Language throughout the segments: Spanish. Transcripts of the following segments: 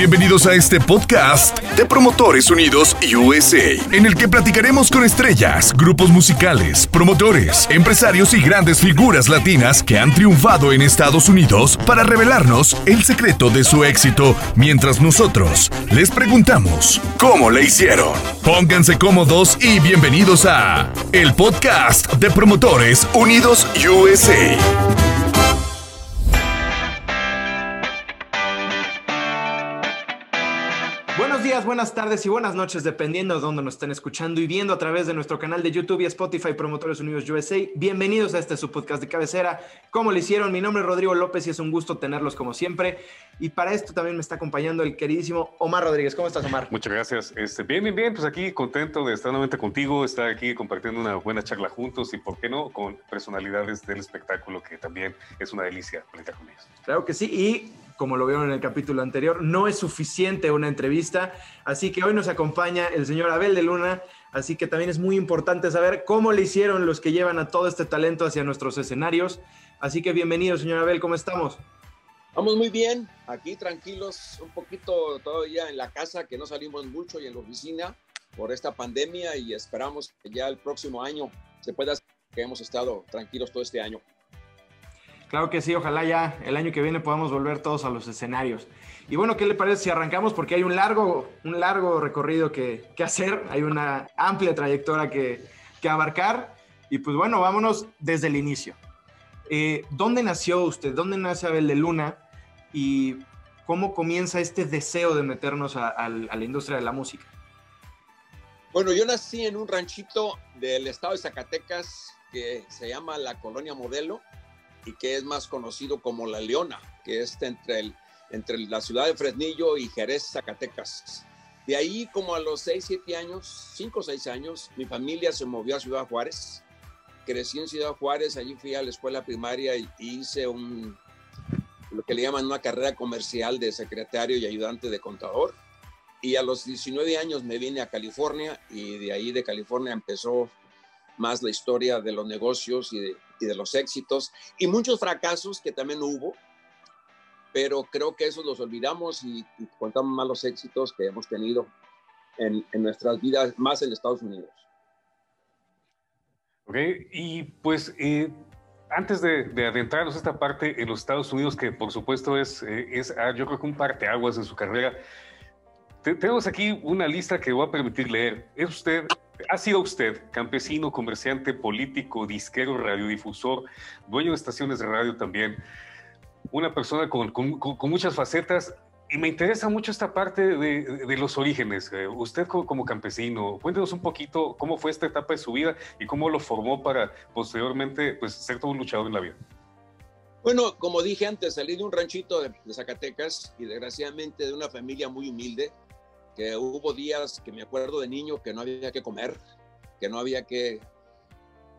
Bienvenidos a este podcast de Promotores Unidos USA, en el que platicaremos con estrellas, grupos musicales, promotores, empresarios y grandes figuras latinas que han triunfado en Estados Unidos para revelarnos el secreto de su éxito, mientras nosotros les preguntamos cómo le hicieron. Pónganse cómodos y bienvenidos a el podcast de Promotores Unidos USA. Buenas tardes y buenas noches, dependiendo de dónde nos estén escuchando y viendo a través de nuestro canal de YouTube y Spotify Promotores Unidos USA. Bienvenidos a este su podcast de cabecera. ¿Cómo le hicieron? Mi nombre es Rodrigo López y es un gusto tenerlos como siempre. Y para esto también me está acompañando el queridísimo Omar Rodríguez. ¿Cómo estás, Omar? Muchas gracias. Este, bien, bien, bien. Pues aquí contento de estar nuevamente contigo, estar aquí compartiendo una buena charla juntos y, ¿por qué no?, con personalidades del espectáculo que también es una delicia platicar con ellos. Claro que sí. Y como lo vieron en el capítulo anterior, no es suficiente una entrevista, así que hoy nos acompaña el señor Abel de Luna, así que también es muy importante saber cómo le hicieron los que llevan a todo este talento hacia nuestros escenarios. Así que bienvenido, señor Abel, ¿cómo estamos? Vamos muy bien, aquí tranquilos, un poquito todavía en la casa, que no salimos mucho y en la oficina por esta pandemia y esperamos que ya el próximo año se pueda que hemos estado tranquilos todo este año. Claro que sí, ojalá ya el año que viene podamos volver todos a los escenarios. Y bueno, ¿qué le parece si arrancamos? Porque hay un largo, un largo recorrido que, hacer, hay una amplia trayectoria que, abarcar. Y pues bueno, vámonos desde el inicio. Eh, ¿Dónde nació usted? ¿Dónde nace Abel de Luna? ¿Y cómo comienza este deseo de meternos a la industria de la música? Bueno, yo nací en un ranchito del estado de Zacatecas que se llama la Colonia Modelo y que es más conocido como La Leona, que está entre, el, entre la ciudad de Fresnillo y Jerez, Zacatecas. De ahí, como a los 6, 7 años, 5 o 6 años, mi familia se movió a Ciudad Juárez. Crecí en Ciudad Juárez, allí fui a la escuela primaria y hice un, lo que le llaman una carrera comercial de secretario y ayudante de contador. Y a los 19 años me vine a California y de ahí de California empezó más la historia de los negocios y de, y de los éxitos y muchos fracasos que también hubo, pero creo que eso los olvidamos y, contamos más los éxitos que hemos tenido en, en nuestras vidas, más en Estados Unidos. Ok, y pues eh, antes de, de, adentrarnos a esta parte en los Estados Unidos, que por supuesto es, eh, es ah, yo creo que un parteaguas en su carrera, tenemos aquí una lista que voy a permitir leer. ¿Es usted ha sido usted campesino, comerciante, político, disquero, radiodifusor, dueño de estaciones de radio también, una persona con, muchas facetas. Y me interesa mucho esta parte de, los orígenes. Eh, usted como, campesino, cuéntenos un poquito cómo fue esta etapa de su vida y cómo lo formó para posteriormente pues, ser todo un luchador en la vida. Bueno, como dije antes, salí de un ranchito de Zacatecas y desgraciadamente de una familia muy humilde que hubo días que me acuerdo de niño que no había que comer, que no había que,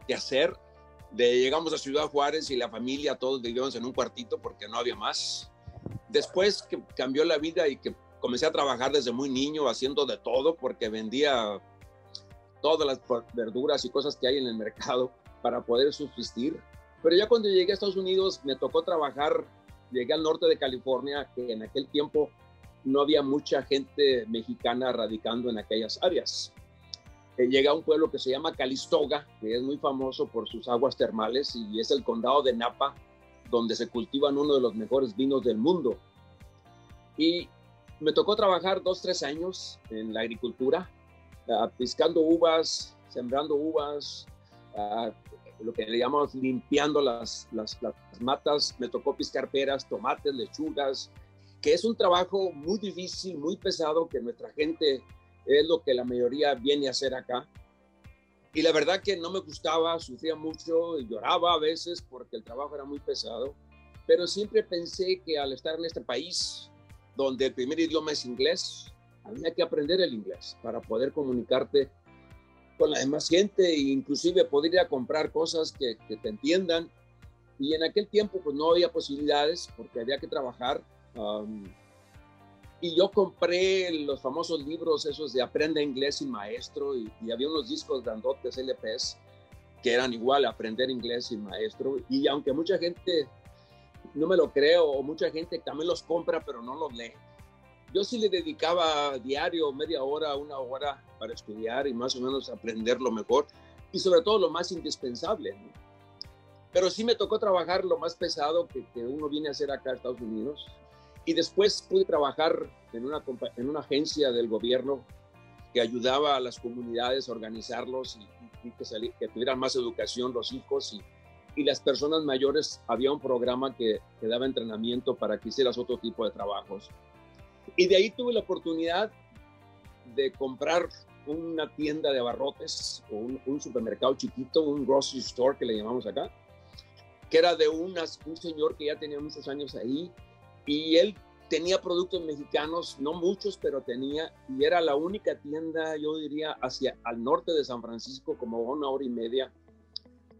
que hacer. De, llegamos a Ciudad Juárez y la familia, todos vivíamos en un cuartito porque no había más. Después que cambió la vida y que comencé a trabajar desde muy niño haciendo de todo porque vendía todas las verduras y cosas que hay en el mercado para poder subsistir. Pero ya cuando llegué a Estados Unidos me tocó trabajar, llegué al norte de California, que en aquel tiempo no había mucha gente mexicana radicando en aquellas áreas. Eh, llega a un pueblo que se llama Calistoga, que es muy famoso por sus aguas termales y es el condado de Napa, donde se cultivan uno de los mejores vinos del mundo. Y me tocó trabajar dos, tres años en la agricultura, uh, piscando uvas, sembrando uvas, uh, lo que le llamamos limpiando las, las, las, matas. Me tocó piscar peras, tomates, lechugas, que es un trabajo muy difícil, muy pesado, que nuestra gente es lo que la mayoría viene a hacer acá. Y la verdad que no me gustaba, sufría mucho y lloraba a veces porque el trabajo era muy pesado, pero siempre pensé que al estar en este país, donde el primer idioma es inglés, había que aprender el inglés para poder comunicarte con la demás gente e inclusive poder ir a comprar cosas que, que te entiendan. Y en aquel tiempo pues no había posibilidades porque había que trabajar y yo compré los famosos libros esos de Aprende Inglés y Maestro y, había unos discos grandotes LPs que eran igual Aprender Inglés y Maestro. Y aunque mucha gente no me lo creo o mucha gente también los compra pero no los lee. yo sí le dedicaba diario media hora, una hora para estudiar y más o menos aprender lo mejor y sobre todo lo más indispensable. Pero sí me tocó trabajar lo más pesado que, que, uno viene a hacer acá a Estados Unidos. Y después pude trabajar en una, en una agencia del gobierno que ayudaba a las comunidades a organizarlos y, y que, que, tuvieran más educación los hijos y, y, las personas mayores. Había un programa que, que daba entrenamiento para que hicieras otro tipo de trabajos. Y de ahí tuve la oportunidad de comprar una tienda de abarrotes o un, un, supermercado chiquito, un grocery store que le llamamos acá, que era de unas, un señor que ya tenía muchos años ahí y él tenía productos mexicanos, no muchos, pero tenía, y era la única tienda, yo diría, hacia al norte de San Francisco, como una hora y media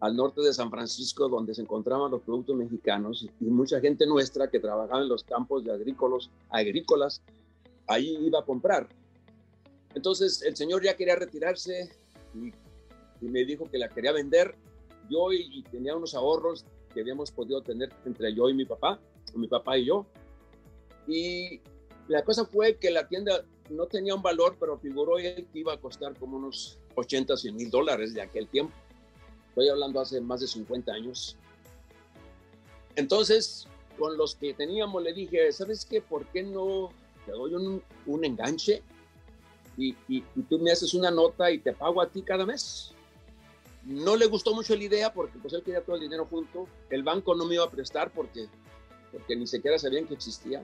al norte de San Francisco, donde se encontraban los productos mexicanos y mucha gente nuestra que trabajaba en los campos de agrícolas, agrícolas ahí iba a comprar. Entonces el señor ya quería retirarse y, me dijo que la quería vender. Yo y, tenía unos ahorros que habíamos podido tener entre yo y mi papá, mi papá y yo. Y la cosa fue que la tienda no tenía un valor, pero figuró él que iba a costar como unos 80, 100 mil dólares de aquel tiempo. Estoy hablando hace más de 50 años. Entonces, con los que teníamos, le dije, ¿sabes qué? ¿Por qué no te doy un, un enganche y, y, y, tú me haces una nota y te pago a ti cada mes? No le gustó mucho la idea porque pues él quería todo el dinero junto. El banco no me iba a prestar porque, porque ni siquiera sabían que existía.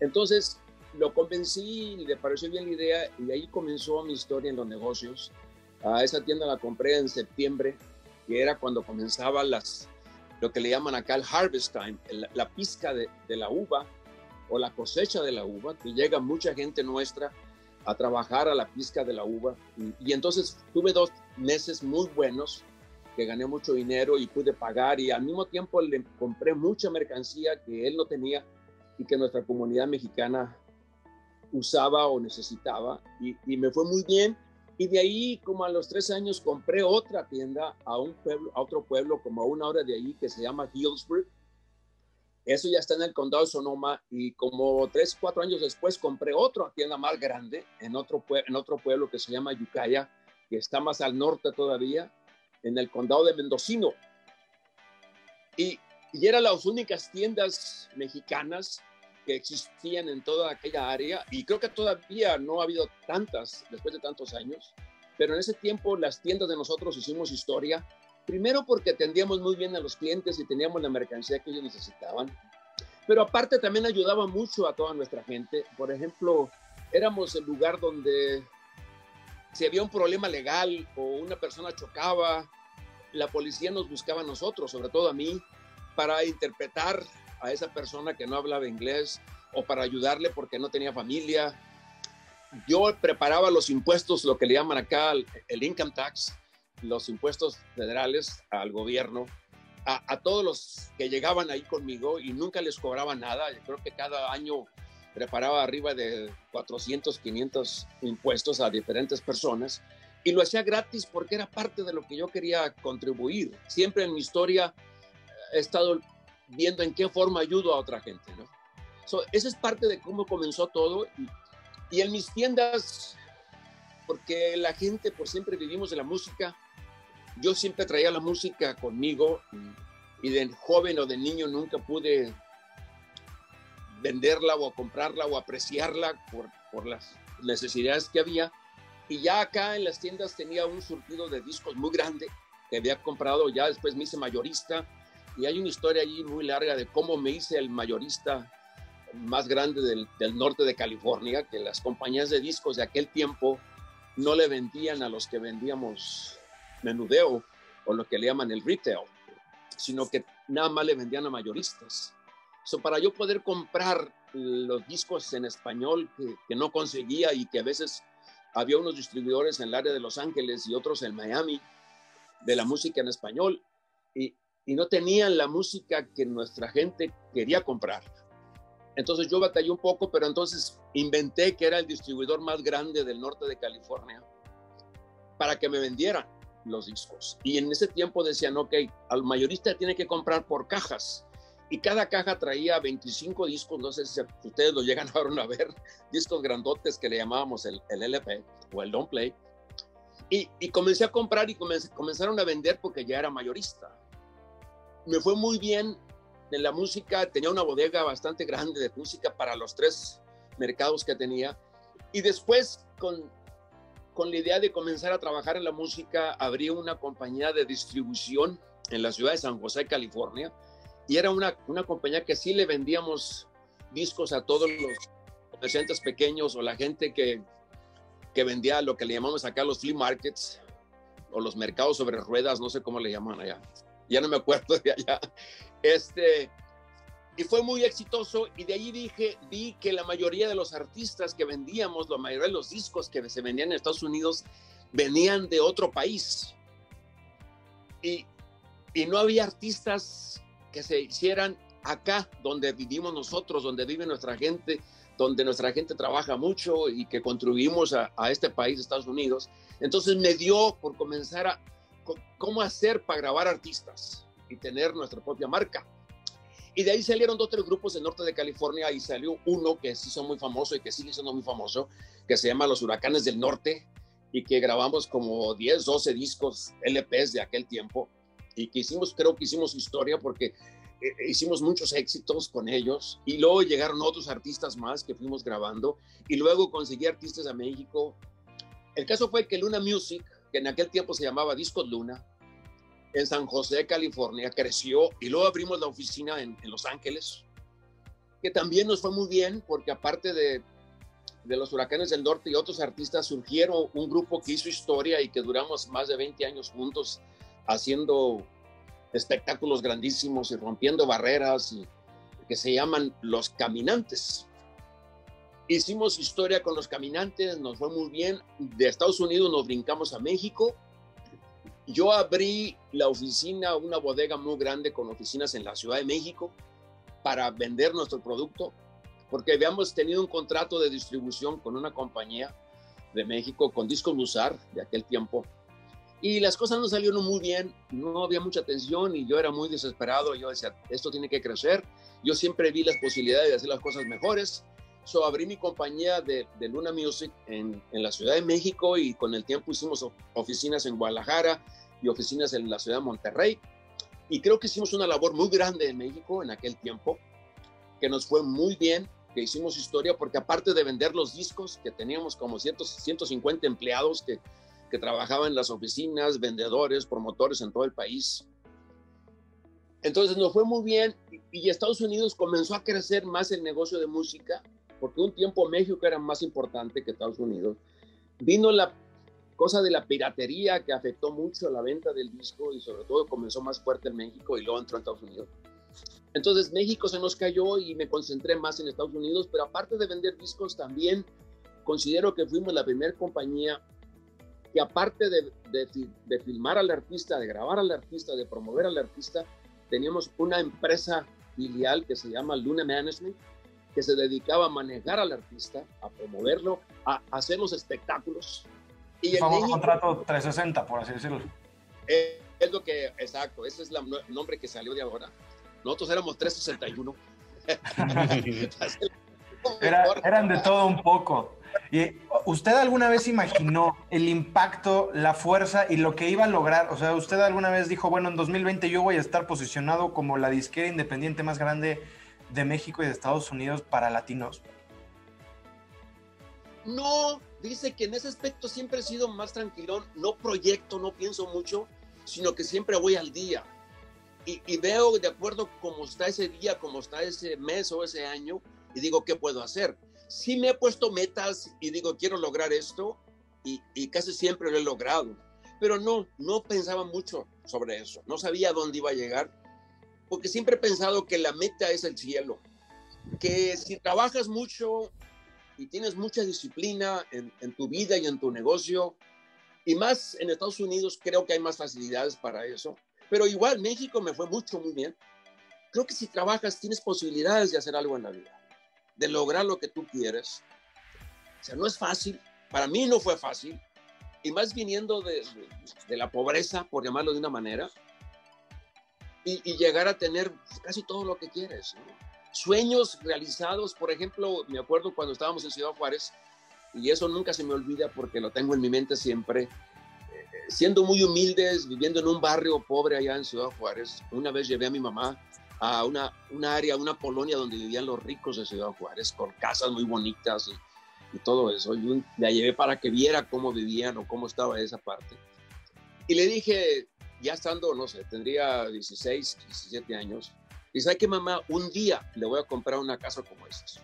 Entonces lo convencí y le pareció bien la idea y ahí comenzó mi historia en los negocios. A esa tienda la compré en septiembre, que era cuando comenzaba las, lo que le llaman acá el harvest time, la, la pizca de, la uva o la cosecha de la uva, que llega mucha gente nuestra a trabajar a la pizca de la uva. Y entonces tuve dos meses muy buenos, que gané mucho dinero y pude pagar y al mismo tiempo le compré mucha mercancía que él no tenía y que nuestra comunidad mexicana usaba o necesitaba y, y, me fue muy bien. Y de ahí como a los tres años compré otra tienda a un pueblo a otro pueblo como a una hora de ahí que se llama Hillsburg eso ya está en el condado de Sonoma y como tres cuatro años después compré otra tienda más grande en otro en otro pueblo que se llama Yucaya que está más al norte todavía en el condado de Mendocino. Y y eran las únicas tiendas mexicanas que existían en toda aquella área y creo que todavía no ha habido tantas después de tantos años, pero en ese tiempo las tiendas de nosotros hicimos historia, primero porque atendíamos muy bien a los clientes y teníamos la mercancía que ellos necesitaban, pero aparte también ayudaba mucho a toda nuestra gente, por ejemplo, éramos el lugar donde si había un problema legal o una persona chocaba, la policía nos buscaba a nosotros, sobre todo a mí, para interpretar a esa persona que no hablaba inglés o para ayudarle porque no tenía familia. Yo preparaba los impuestos, lo que le llaman acá el, income tax, los impuestos federales al gobierno, a, a, todos los que llegaban ahí conmigo y nunca les cobraba nada. Yo creo que cada año preparaba arriba de 400, 500 impuestos a diferentes personas y lo hacía gratis porque era parte de lo que yo quería contribuir. Siempre en mi historia he estado viendo en qué forma ayudo a otra gente, ¿no? So, esa es parte de cómo comenzó todo y, y, en mis tiendas, porque la gente, por siempre vivimos de la música, yo siempre traía la música conmigo y de joven o de niño nunca pude venderla o comprarla o apreciarla por, por las necesidades que había. Y ya acá en las tiendas tenía un surtido de discos muy grande que había comprado, ya después me hice mayorista y hay una historia allí muy larga de cómo me hice el mayorista más grande del, del, norte de California, que las compañías de discos de aquel tiempo no le vendían a los que vendíamos menudeo o lo que le llaman el retail, sino que nada más le vendían a mayoristas. So, para yo poder comprar los discos en español que, que no conseguía y que a veces había unos distribuidores en el área de Los Ángeles y otros en Miami de la música en español, y, y no tenían la música que nuestra gente quería comprar. Entonces yo batallé un poco, pero entonces inventé que era el distribuidor más grande del norte de California para que me vendieran los discos. Y en ese tiempo decían, ok, al mayorista tiene que comprar por cajas. Y cada caja traía 25 discos, no sé si ustedes lo llegan a ver, discos grandotes que le llamábamos el, el LP o el Don't Play. Y, y comencé a comprar y comenzaron a vender porque ya era mayorista. Me fue muy bien en la música, tenía una bodega bastante grande de música para los tres mercados que tenía. Y después, con, con la idea de comenzar a trabajar en la música, abrí una compañía de distribución en la ciudad de San José, California, y era una, una compañía que sí le vendíamos discos a todos los comerciantes pequeños o la gente que, que vendía lo que le llamamos acá los flea markets o los mercados sobre ruedas, no sé cómo le llaman allá. Ya no me acuerdo de allá. Este, y fue muy exitoso y de allí dije, vi que la mayoría de los artistas que vendíamos, la mayoría de los discos que se vendían en Estados Unidos venían de otro país. Y, y no había artistas que se hicieran acá, donde vivimos nosotros, donde vive nuestra gente, donde nuestra gente trabaja mucho y que contribuimos a, este país, Estados Unidos. Entonces me dio por comenzar a cómo hacer para grabar artistas y tener nuestra propia marca. Y de ahí salieron dos o tres grupos del norte de California y salió uno que sí son muy famoso y que sigue siendo muy famoso, que se llama Los Huracanes del Norte y que grabamos como 10, 12 discos LPs de aquel tiempo y que hicimos, creo que hicimos historia porque eh, hicimos muchos éxitos con ellos y luego llegaron otros artistas más que fuimos grabando y luego conseguí artistas a México. El caso fue que Luna Music, que en aquel tiempo se llamaba Discos Luna, en San José, California, creció y luego abrimos la oficina en, en Los Ángeles, que también nos fue muy bien porque aparte de, de los huracanes del norte y otros artistas surgieron un grupo que hizo historia y que duramos más de 20 años juntos haciendo espectáculos grandísimos y rompiendo barreras y que se llaman Los Caminantes. Hicimos historia con los caminantes, nos fue muy bien. De Estados Unidos nos brincamos a México. Yo abrí la oficina, una bodega muy grande con oficinas en la Ciudad de México para vender nuestro producto, porque habíamos tenido un contrato de distribución con una compañía de México, con Discos Luzar de aquel tiempo, y las cosas no salieron muy bien, no había mucha atención y yo era muy desesperado. Yo decía, esto tiene que crecer. Yo siempre vi las posibilidades de hacer las cosas mejores. So abrí mi compañía de, de Luna Music en, en, la Ciudad de México y con el tiempo hicimos oficinas en Guadalajara y oficinas en la Ciudad de Monterrey. Y creo que hicimos una labor muy grande en México en aquel tiempo, que nos fue muy bien, que hicimos historia, porque aparte de vender los discos, que teníamos como 100, 150 empleados que que trabajaban en las oficinas, vendedores, promotores en todo el país. Entonces nos fue muy bien y Estados Unidos comenzó a crecer más el negocio de música, porque un tiempo México era más importante que Estados Unidos. Vino la cosa de la piratería que afectó mucho la venta del disco y sobre todo comenzó más fuerte en México y luego entró en Estados Unidos. Entonces México se nos cayó y me concentré más en Estados Unidos, pero aparte de vender discos también considero que fuimos la primera compañía que aparte de, de, filmar al artista, de grabar al artista, de promover al artista, teníamos una empresa filial que se llama Luna Management, que se dedicaba a manejar al artista, a promoverlo, a, hacer los espectáculos. Y el famoso contrato 360, por así decirlo. Es, es lo que, exacto, ese es el nombre que salió de ahora. Nosotros éramos 361. eran de todo un poco. ¿Y usted alguna vez imaginó el impacto, la fuerza y lo que iba a lograr? O sea, usted alguna vez dijo, bueno, en 2020 yo voy a estar posicionado como la disquera independiente más grande de México y de Estados Unidos para latinos. No, dice que en ese aspecto siempre he sido más tranquilón, no proyecto, no pienso mucho, sino que siempre voy al día. Y, y veo de acuerdo cómo está ese día, cómo está ese mes o ese año, y digo, ¿qué puedo hacer? Sí me he puesto metas y digo, quiero lograr esto y, casi siempre lo he logrado. Pero no, no pensaba mucho sobre eso, no sabía dónde iba a llegar, porque siempre he pensado que la meta es el cielo, que si trabajas mucho y tienes mucha disciplina en, en tu vida y en tu negocio, y más en Estados Unidos creo que hay más facilidades para eso, pero igual México me fue mucho, muy bien. Creo que si trabajas tienes posibilidades de hacer algo en la vida de lograr lo que tú quieres. O sea, no es fácil. Para mí no fue fácil. Y más viniendo de, de, la pobreza, por llamarlo de una manera. y, llegar a tener casi todo lo que quieres. Sueños realizados, por ejemplo, me acuerdo cuando estábamos en Ciudad Juárez, y eso nunca se me olvida porque lo tengo en mi mente siempre, eh, siendo muy humildes, viviendo en un barrio pobre allá en Ciudad Juárez, una vez llevé a mi mamá a una, una área, una colonia donde vivían los ricos de Ciudad Juárez, con casas muy bonitas y, todo eso. Y la llevé para que viera cómo vivían o cómo estaba esa parte. Y le dije, ya estando, no sé, tendría 16, 17 años, y ¿sabe que mamá? Un día le voy a comprar una casa como esta.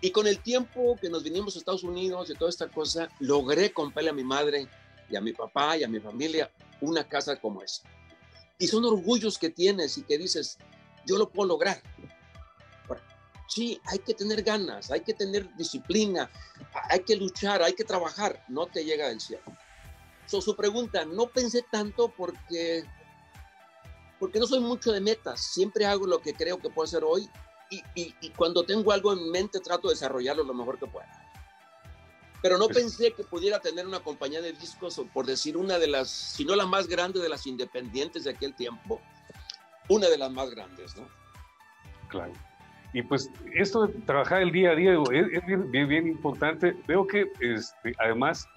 Y con el tiempo que nos vinimos a Estados Unidos y toda esta cosa, logré comprarle a mi madre y a mi papá y a mi familia una casa como esa. Y son orgullos que tienes y que dices, yo lo puedo lograr. Sí, hay que tener ganas, hay que tener disciplina, hay que luchar, hay que trabajar, no te llega del cielo su pregunta, no pensé tanto porque, porque no soy mucho de metas, siempre hago lo que creo que puedo hacer hoy y, y, cuando tengo algo en mente trato de desarrollarlo lo mejor que pueda. Pero no pensé que pudiera tener una compañía de discos, o por decir una de las, si no la más grande de las independientes de aquel tiempo, una de las más grandes, ¿no? Claro. Y pues esto de trabajar el día a día es, bien, bien, bien, importante. Veo que este, además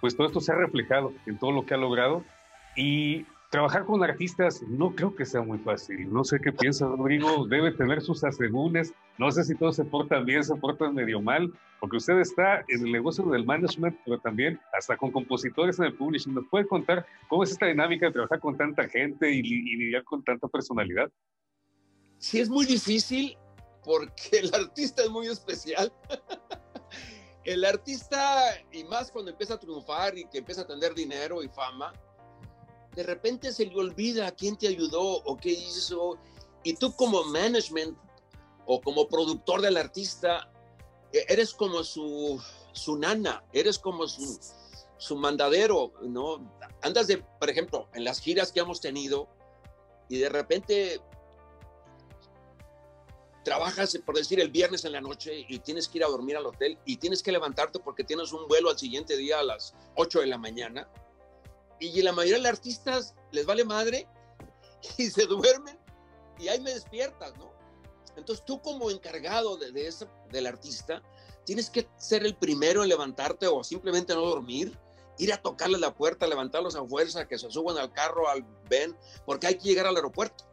pues todo esto se ha reflejado en todo lo que ha logrado y trabajar con artistas no creo que sea muy fácil. No sé qué piensa Rodrigo, debe tener sus asegúnes. No sé si todos se portan bien, se portan medio mal, porque usted está en el negocio del management, pero también hasta con compositores en el publishing. ¿Nos puede contar cómo es esta dinámica de trabajar con tanta gente y, y lidiar con tanta personalidad? Sí, es muy difícil porque el artista es muy especial. el artista, y más cuando empieza a triunfar y que empieza a tener dinero y fama, de repente se le olvida quién te ayudó o qué hizo. Y tú como management o como productor del artista, e, eres como su, su nana, eres como su, su mandadero, ¿no? Andas de, por ejemplo, en las giras que hemos tenido y de repente trabajas, por decir, el viernes en la noche y tienes que ir a dormir al hotel y tienes que levantarte porque tienes un vuelo al siguiente día a las 8 de la mañana. Y la mayoría de los artistas les vale madre y se duermen y ahí me despiertas, ¿no? Entonces tú como encargado de, de del artista, tienes que ser el primero en levantarte o simplemente no dormir, ir a tocarle la puerta, levantarlos a fuerza, que se suban al carro, al ven, porque hay que llegar al aeropuerto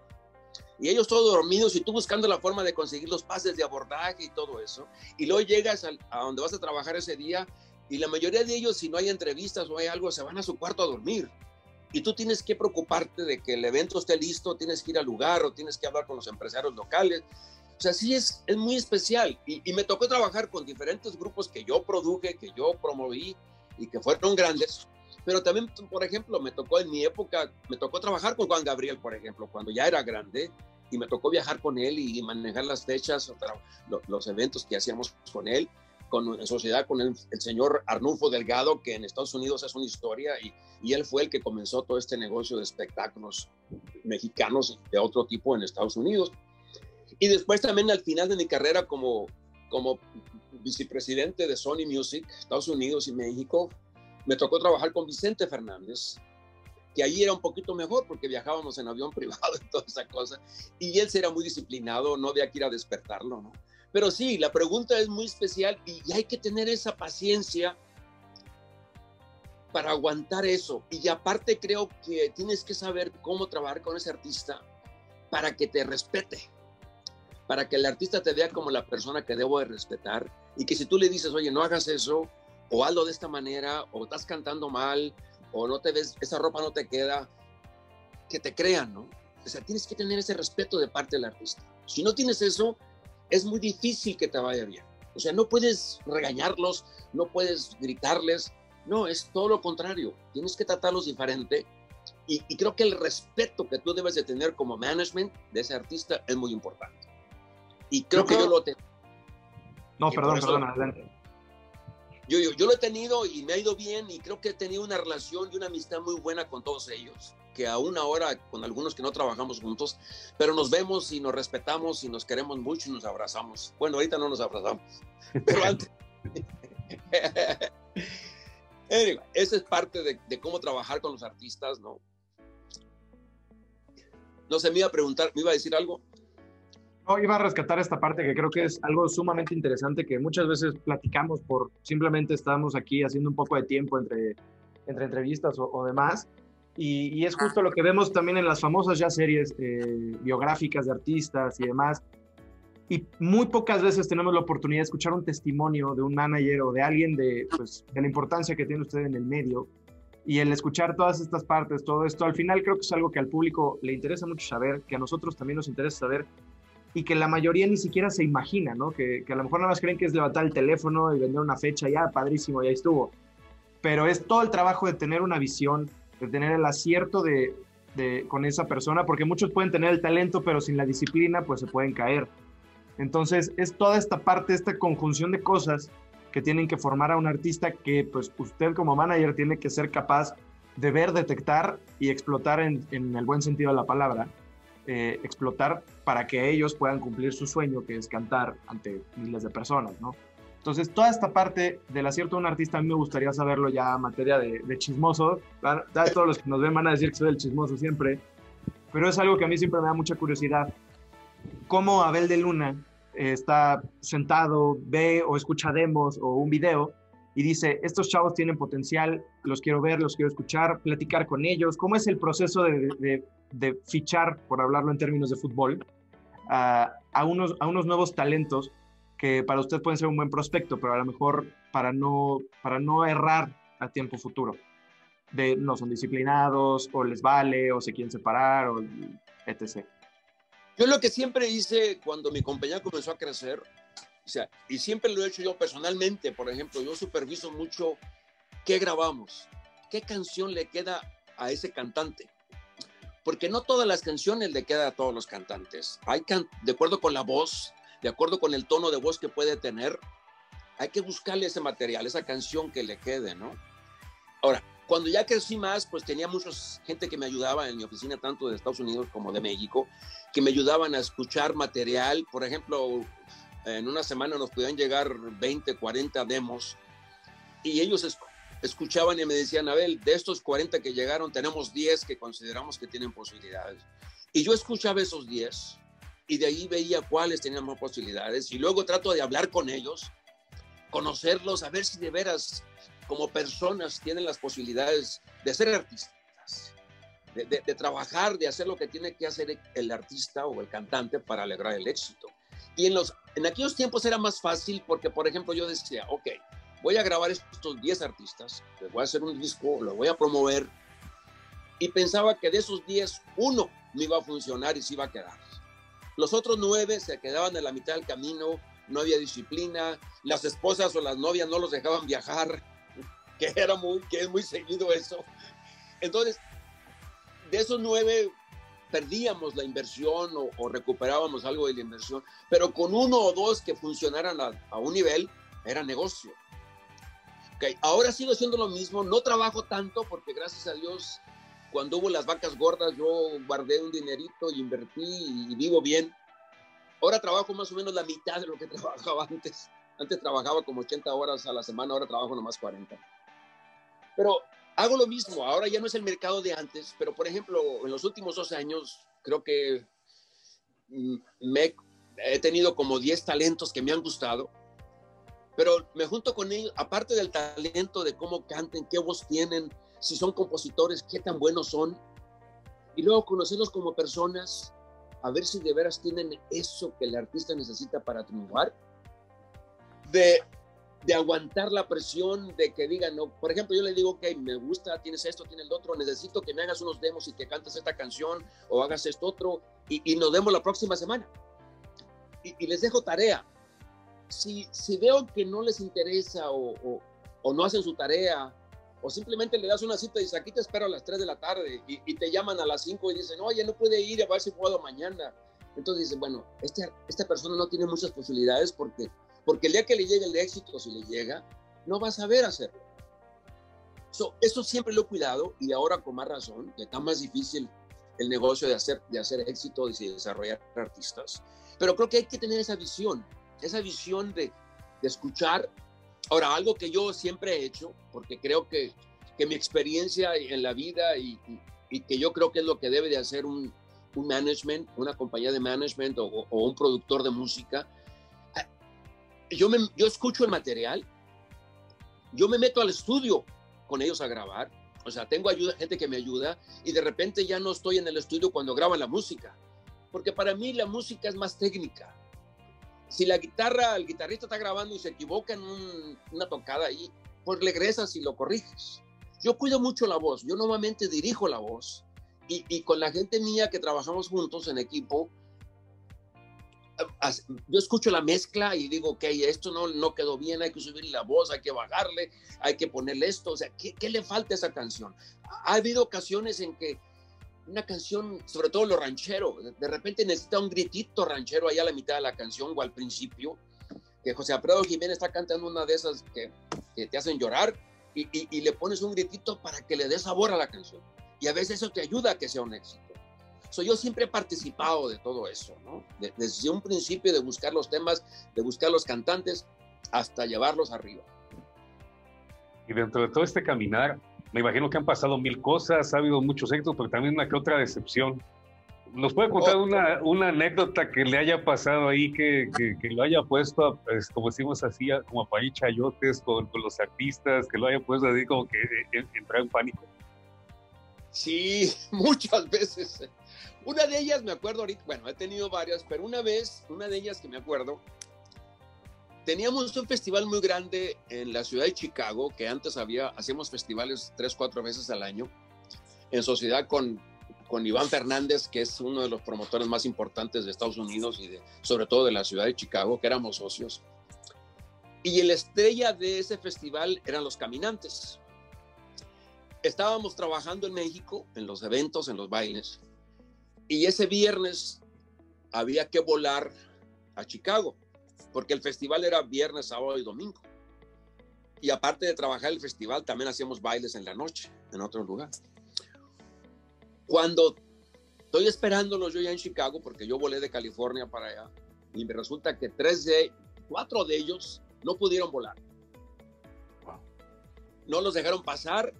y ellos todos dormidos y tú buscando la forma de conseguir los pases de abordaje y todo eso. Y luego llegas a, donde vas a trabajar ese día y la mayoría de ellos, si no hay entrevistas o hay algo, se van a su cuarto a dormir. Y tú tienes que preocuparte de que el evento esté listo, tienes que ir al lugar o tienes que hablar con los empresarios locales. O sea, sí es, es muy especial. Y, y me tocó trabajar con diferentes grupos que yo produje, que yo promoví y que fueron grandes. Pero también, por ejemplo, me tocó en mi época, me tocó trabajar con Juan Gabriel, por ejemplo, cuando ya era grande y me tocó viajar con él y manejar las fechas, los eventos que hacíamos con él, con, en sociedad con el, señor Arnulfo Delgado, que en Estados Unidos es una historia y, y, él fue el que comenzó todo este negocio de espectáculos mexicanos de otro tipo en Estados Unidos. Y después también al final de mi carrera como, como vicepresidente de Sony Music, Estados Unidos y México, me tocó trabajar con Vicente Fernández, que ahí era un poquito mejor porque viajábamos en avión privado y toda esa cosa. Y él era muy disciplinado, no había que ir a despertarlo, ¿no? Pero sí, la pregunta es muy especial y hay que tener esa paciencia para aguantar eso. Y aparte creo que tienes que saber cómo trabajar con ese artista para que te respete, para que el artista te vea como la persona que debo de respetar y que si tú le dices, oye, no hagas eso, o hazlo de esta manera, o estás cantando mal, o no te ves, esa ropa no te queda, que te crean, ¿no? O sea, tienes que tener ese respeto de parte del artista. Si no tienes eso, es muy difícil que te vaya bien. O sea, no puedes regañarlos, no puedes gritarles, no, es todo lo contrario. Tienes que tratarlos diferente. Y, y creo que el respeto que tú debes de tener como management de ese artista es muy importante. Y creo, que yo lo tengo. No, perdón, perdón, adelante yo, yo, lo he tenido y me ha ido bien y creo que he tenido una relación y una amistad muy buena con todos ellos, que aún ahora con algunos que no trabajamos juntos, pero nos vemos y nos respetamos y nos queremos mucho y nos abrazamos. Bueno, ahorita no nos abrazamos, pero antes... anyway, esa es parte de, de, cómo trabajar con los artistas, ¿no? No sé, me iba a preguntar, me iba a decir algo. No, iba a rescatar esta parte que creo que es algo sumamente interesante que muchas veces platicamos por simplemente estamos aquí haciendo un poco de tiempo entre, entre entrevistas o, demás. Y, es justo lo que vemos también en las famosas ya series eh, biográficas de artistas y demás. Y muy pocas veces tenemos la oportunidad de escuchar un testimonio de un manager o de alguien de, pues, de la importancia que tiene usted en el medio. Y el escuchar todas estas partes, todo esto, al final creo que es algo que al público le interesa mucho saber, que a nosotros también nos interesa saber y que la mayoría ni siquiera se imagina, ¿no? Que, que, a lo mejor nada más creen que es levantar el teléfono y vender una fecha, ya, padrísimo, ya estuvo. Pero es todo el trabajo de tener una visión, de tener el acierto de, con esa persona, porque muchos pueden tener el talento, pero sin la disciplina, pues se pueden caer. Entonces, es toda esta parte, esta conjunción de cosas que tienen que formar a un artista que, pues, usted como manager tiene que ser capaz de ver, detectar y explotar en, en el buen sentido de la palabra eh, explotar para que ellos puedan cumplir su sueño, que es cantar ante miles de personas, ¿no? Entonces, toda esta parte del acierto de un artista, a mí me gustaría saberlo ya en materia de, chismoso. Todos los que nos ven van a decir que soy el chismoso siempre, pero es algo que a mí siempre me da mucha curiosidad. ¿Cómo Abel de Luna eh, está sentado, ve o escucha demos o un video y dice, estos chavos tienen potencial, los quiero ver, los quiero escuchar, platicar con ellos? ¿Cómo es el proceso de de fichar, por hablarlo en términos de fútbol, a, unos, a unos nuevos talentos que para usted pueden ser un buen prospecto, pero a lo mejor para no, para no errar a tiempo futuro. De no son disciplinados, o les vale, o se quieren separar, o etc. Yo lo que siempre hice cuando mi compañía comenzó a crecer, o sea, y siempre lo he hecho yo personalmente, por ejemplo, yo superviso mucho qué grabamos, qué canción le queda a ese cantante porque no todas las canciones le quedan a todos los cantantes. Hay de acuerdo con la voz, de acuerdo con el tono de voz que puede tener, hay que buscarle ese material, esa canción que le quede, ¿no? Ahora, cuando ya crecí más, pues tenía mucha gente que me ayudaba en mi oficina, tanto de Estados Unidos como de México, que me ayudaban a escuchar material. Por ejemplo, en una semana nos podían llegar 20, 40 demos y ellos escuchaban y me decían, Abel, de estos 40 que llegaron, tenemos 10 que consideramos que tienen posibilidades. Y yo escuchaba esos 10 y de ahí veía cuáles tenían más posibilidades y luego trato de hablar con ellos, conocerlos, a ver si de veras como personas tienen las posibilidades de ser artistas, de, trabajar, de hacer lo que tiene que hacer el artista o el cantante para alegrar el éxito. Y en, los, en aquellos tiempos era más fácil porque, por ejemplo, yo decía, ok, voy a grabar estos 10 artistas, les voy a hacer un disco, lo voy a promover. Y pensaba que de esos 10, uno me iba a funcionar y se iba a quedar. Los otros nueve se quedaban en la mitad del camino, no había disciplina, las esposas o las novias no los dejaban viajar, que, era muy, que es muy seguido eso. Entonces, de esos nueve perdíamos la inversión o, recuperábamos algo de la inversión, pero con uno o dos que funcionaran a un nivel, era negocio ahora sigo haciendo lo mismo, no trabajo tanto porque gracias a Dios cuando hubo las vacas gordas yo guardé un dinerito invertí y vivo bien. Ahora trabajo más o menos la mitad de lo que trabajaba antes. Antes trabajaba como 80 horas a la semana, ahora trabajo nomás 40. Pero hago lo mismo, ahora ya no es el mercado de antes, pero por ejemplo, en los últimos dos años creo que mm, me he tenido como 10 talentos que me han gustado pero me junto con ellos, aparte del talento de cómo canten, qué voz tienen, si son compositores, qué tan buenos son, y luego conocerlos como personas, a ver si de veras tienen eso que el artista necesita para triunfar, de, de aguantar la presión, de que digan, no, por ejemplo, yo le digo, ok, me gusta, tienes esto, tienes lo otro, necesito que me hagas unos demos y que cantes esta canción o hagas esto otro, y, nos vemos la próxima semana. y les dejo tarea, si, si veo que no les interesa o, o, no hacen su tarea, o simplemente le das una cita y dices, aquí te espero a las 3 de la tarde, y, te llaman a las 5 y dicen, oye, no puede ir, a ver si puedo mañana. Entonces dicen, bueno, este, esta persona no tiene muchas posibilidades porque, porque el día que le llegue el éxito, si le llega, no va a saber hacerlo. So, eso siempre lo he cuidado y ahora con más razón, que está más difícil el negocio de hacer, de hacer éxito y de desarrollar artistas. Pero creo que hay que tener esa visión esa visión de, escuchar. Ahora, algo que yo siempre he hecho, porque creo que, que mi experiencia en la vida y, que yo creo que es lo que debe de hacer un, un management, una compañía de management o, un productor de música, ah, yo, me, yo escucho el material, yo me meto al estudio con ellos a grabar, o sea, tengo ayuda, gente que me ayuda y de repente ya no estoy en el estudio cuando graban la música, porque para mí la música es más técnica. Si la guitarra, el guitarrista está grabando y se equivoca en una tocada ahí, pues regresas y lo corriges. Yo cuido mucho la voz, yo normalmente dirijo la voz y, con la gente mía que trabajamos juntos en equipo, yo escucho la mezcla y digo, ok, esto no, no quedó bien, hay que subir la voz, hay que bajarle, hay que ponerle esto, o sea, ¿qué, ¿qué, le falta a esa canción? Ha habido ocasiones en que una canción, sobre todo lo ranchero, de repente necesita un gritito ranchero ahí a la mitad de la canción o al principio, que José Alfredo Jiménez está cantando una de esas que, que te hacen llorar y, y, le pones un gritito para que le dé sabor a la canción. Y a veces eso te ayuda a que sea un éxito. So, yo siempre he participado de todo eso, ¿no? desde un principio de buscar los temas, de buscar los cantantes, hasta llevarlos arriba. Y dentro de todo este caminar, me imagino que han pasado mil cosas, ha habido muchos éxitos, pero también una que otra decepción. ¿Nos puede contar oh. una, una, anécdota que le haya pasado ahí, que, que, lo haya puesto, pues, como decimos así, como a país chayotes con, con, los artistas, que lo haya puesto así como que eh, entrar en pánico? Sí, muchas veces. Una de ellas me acuerdo ahorita, bueno, he tenido varias, pero una vez, una de ellas que me acuerdo, teníamos un festival muy grande en la ciudad de Chicago, que antes había, hacíamos festivales tres, cuatro veces al año, en sociedad con, con Iván Fernández, que es uno de los promotores más importantes de Estados Unidos y de, sobre todo de la ciudad de Chicago, que éramos socios. Y el estrella de ese festival eran los caminantes estábamos trabajando en México, en los eventos, en los bailes, y ese viernes había que volar a Chicago, porque el festival era viernes, sábado y domingo. Y aparte de trabajar el festival, también hacíamos bailes en la noche, en otro lugar. Cuando estoy esperándolos yo ya en Chicago, porque yo volé de California para allá, y me resulta que tres de, cuatro de ellos no pudieron volar. No los dejaron pasar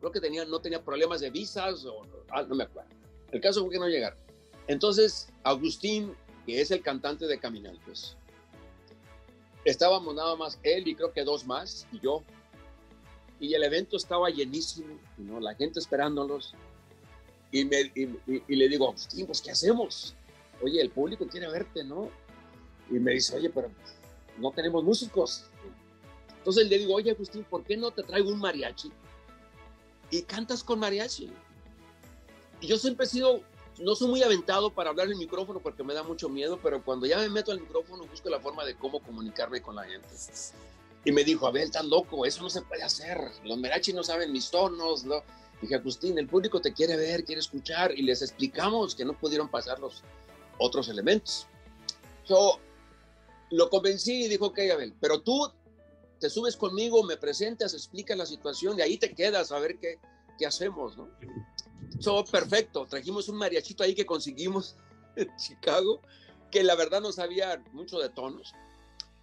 creo que tenía, no tenía problemas de visas o ah, no me acuerdo. El caso fue que no llegaron. Entonces, Agustín, que es el cantante de Caminantes, estábamos nada más él y creo que dos más y yo. Y el evento estaba llenísimo, ¿no? la gente esperándolos. Y, me, y, le digo, Agustín, pues ¿qué hacemos? Oye, el público quiere verte, ¿no? Y me dice, oye, pero no tenemos músicos. Entonces le digo, oye, Agustín, ¿por qué no te traigo un mariachi? y cantas con mariachi. Y yo siempre he sido, no soy muy aventado para hablar en el micrófono porque me da mucho miedo, pero cuando ya me meto al micrófono busco la forma de cómo comunicarme con la gente. Y me dijo, Abel, tan loco, eso no se puede hacer. Los mariachi no saben mis tonos. ¿no? Dije, Agustín, el público te quiere ver, quiere escuchar. Y les explicamos que no pudieron pasar los otros elementos. Yo lo convencí y dijo, ok, Abel, pero tú te subes conmigo, me presentas, explicas la situación y ahí te quedas a ver qué, qué hacemos, ¿no? So, perfecto, trajimos un mariachito ahí que conseguimos en Chicago, que la verdad no sabía mucho de tonos,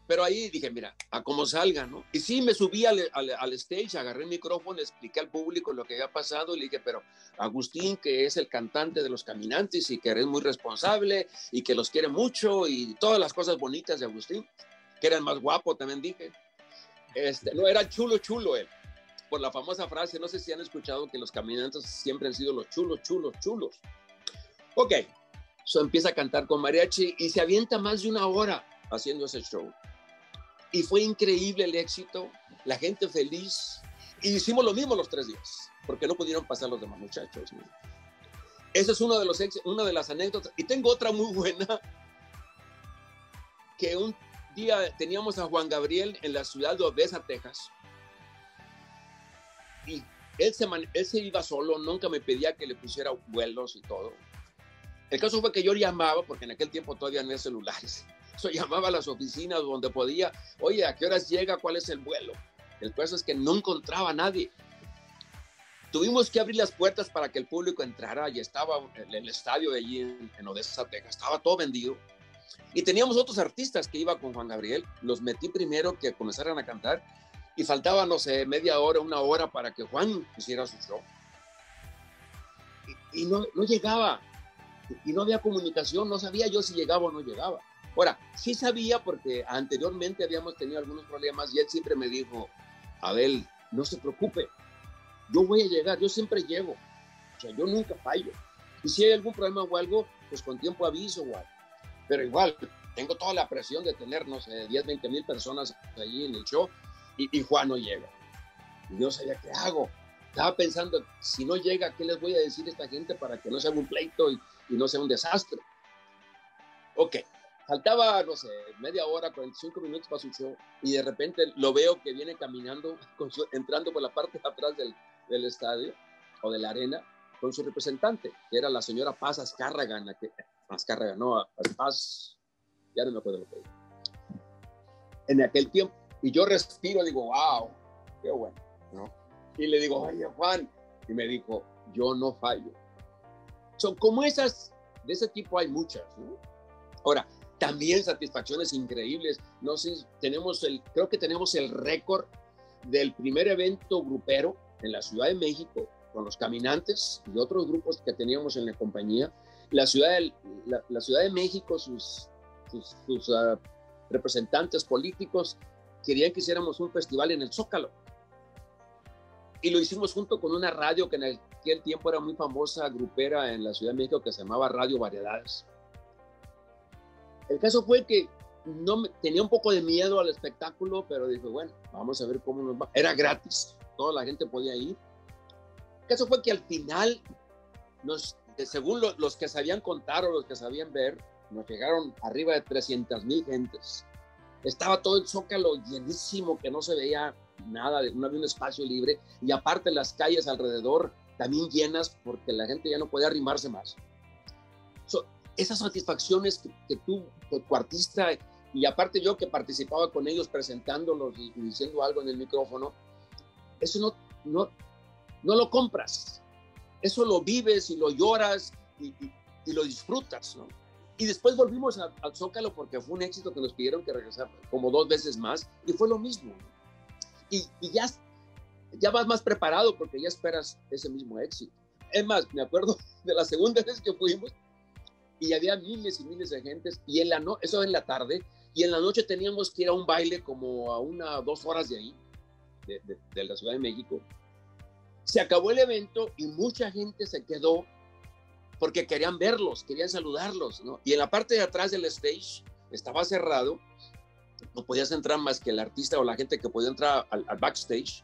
pero ahí dije, mira, a cómo salga, ¿no? Y sí, me subí al, al, stage, agarré el micrófono, expliqué al público lo que había pasado y le dije, pero Agustín, que es el cantante de los caminantes y que eres muy responsable y que los quiere mucho y todas las cosas bonitas de Agustín, que era más guapo, también dije. Este, no, era chulo, chulo él. Por la famosa frase, no sé si han escuchado que los caminantes siempre han sido los chulos, chulos, chulos. Ok, so empieza a cantar con mariachi y se avienta más de una hora haciendo ese show. Y fue increíble el éxito, la gente feliz. Y hicimos lo mismo los tres días, porque no pudieron pasar los demás muchachos. Esa es de los, una de las anécdotas. Y tengo otra muy buena, que un día teníamos a Juan Gabriel en la ciudad de Odessa, Texas. Y él se, iba solo, nunca me pedía que le pusiera vuelos y todo. El caso fue que yo llamaba, porque en aquel tiempo todavía no había celulares. Yo llamaba a las oficinas donde podía, oye, ¿a qué horas llega? ¿Cuál es el vuelo? El caso es que no encontraba a nadie. Tuvimos que abrir las puertas para que el público entrara y estaba en el estadio de allí en, en Odessa, Texas. Estaba todo vendido. Y teníamos otros artistas que iba con Juan Gabriel, los metí primero que comenzaran a cantar y faltaba, no sé, media hora, una hora para que Juan hiciera su show. Y, no, no llegaba. y no había comunicación, no sabía yo si llegaba o no llegaba. Ahora, sí sabía porque anteriormente habíamos tenido algunos problemas y él siempre me dijo, Abel, no se preocupe, yo voy a llegar, yo siempre llego, o sea, yo nunca fallo. Y si hay algún problema o algo, pues con tiempo aviso igual. Pero igual, tengo toda la presión de tener, no sé, 10, 20 mil personas allí en el show y, Juan no llega. Y yo sabía, ¿qué hago? Estaba pensando, si no llega, ¿qué les voy a decir a esta gente para que no sea un pleito y, y no sea un desastre? Ok, faltaba, no sé, media hora, 45 minutos para su show y de repente lo veo que viene caminando, entrando por la parte de atrás del, del, estadio o de la arena con su representante, que era la señora Paz Azcárraga, que, Azcárraga, no, Paz, ya no me acuerdo lo que era. En aquel tiempo, y yo respiro, digo, wow, qué bueno, ¿no? Y le digo, oye, Juan, y me dijo, yo no fallo. Son como esas, de ese tipo hay muchas, ¿no? Ahora, también satisfacciones increíbles. No sé, tenemos el, creo que tenemos el récord del primer evento grupero en la Ciudad de México con los caminantes y otros grupos que teníamos en la compañía. La Ciudad de, la, ciudad de México, sus, sus, ah, representantes políticos querían que hiciéramos un festival en el Zócalo. Y lo hicimos junto con una radio que en aquel tiempo era muy famosa, grupera en la Ciudad de México, que se llamaba Radio Variedades el caso fue que no tenía un poco de miedo al espectáculo, pero dije, bueno, vamos a ver cómo nos va. Era gratis, toda la gente podía ir. El caso fue que al final, nos, según los que sabían contar o los que sabían ver, nos llegaron arriba de 300 mil gentes. Estaba todo el zócalo llenísimo, que no se veía nada, no había un espacio libre. Y aparte las calles alrededor también llenas porque la gente ya no podía arrimarse más esas satisfacciones que, tú, tu artista, y aparte yo que participaba con ellos presentándolos y, diciendo algo en el micrófono, eso no, no, no lo compras. Eso lo vives y lo lloras y, lo disfrutas, ¿no? Y después volvimos al Zócalo porque fue un éxito que nos pidieron que regresar como dos veces más y fue lo mismo. Y, y, ya, ya vas más preparado porque ya esperas ese mismo éxito. Es más, me acuerdo de la segunda vez que fuimos, y había miles y miles de gentes y en la no eso en la tarde y en la noche teníamos que ir a un baile como a una dos horas de ahí de, de, la Ciudad de México se acabó el evento y mucha gente se quedó porque querían verlos querían saludarlos ¿no? y en la parte de atrás del stage estaba cerrado no podías entrar más que el artista o la gente que podía entrar al, al backstage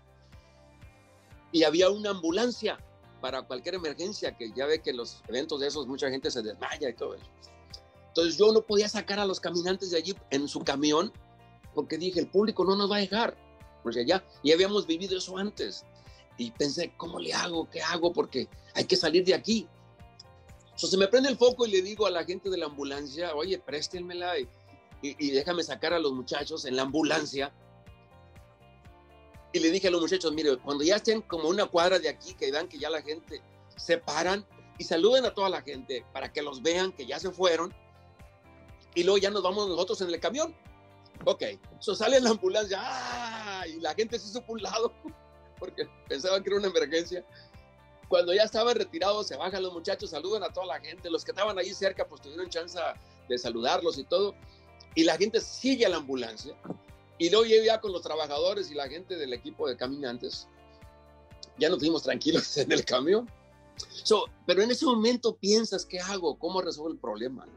y había una ambulancia para cualquier emergencia, que ya ve que los eventos de esos mucha gente se desmaya y todo eso. Entonces yo no podía sacar a los caminantes de allí en su camión porque dije, el público no nos va a dejar. Porque ya, ya habíamos vivido eso antes. Y pensé, ¿cómo le hago? ¿Qué hago? Porque hay que salir de aquí. Entonces se me prende el foco y le digo a la gente de la ambulancia, oye, préstenmela y, y déjame sacar a los muchachos en la ambulancia y le dije a los muchachos, mire, cuando ya estén como una cuadra de aquí, que vean que ya la gente se paran y saluden a toda la gente para que los vean que ya se fueron. Y luego ya nos vamos nosotros en el camión. Ok, eso sale la ambulancia ¡ah! y la gente se hizo por un lado porque pensaban que era una emergencia. Cuando ya estaban retirados, se bajan los muchachos, saludan a toda la gente. Los que estaban ahí cerca, pues tuvieron chance de saludarlos y todo. Y la gente sigue a la ambulancia y luego llegué ya con los trabajadores y la gente del equipo de caminantes. Ya nos fuimos tranquilos en el camión. pero en ese momento piensas, ¿qué hago? ¿Cómo resuelvo el problema?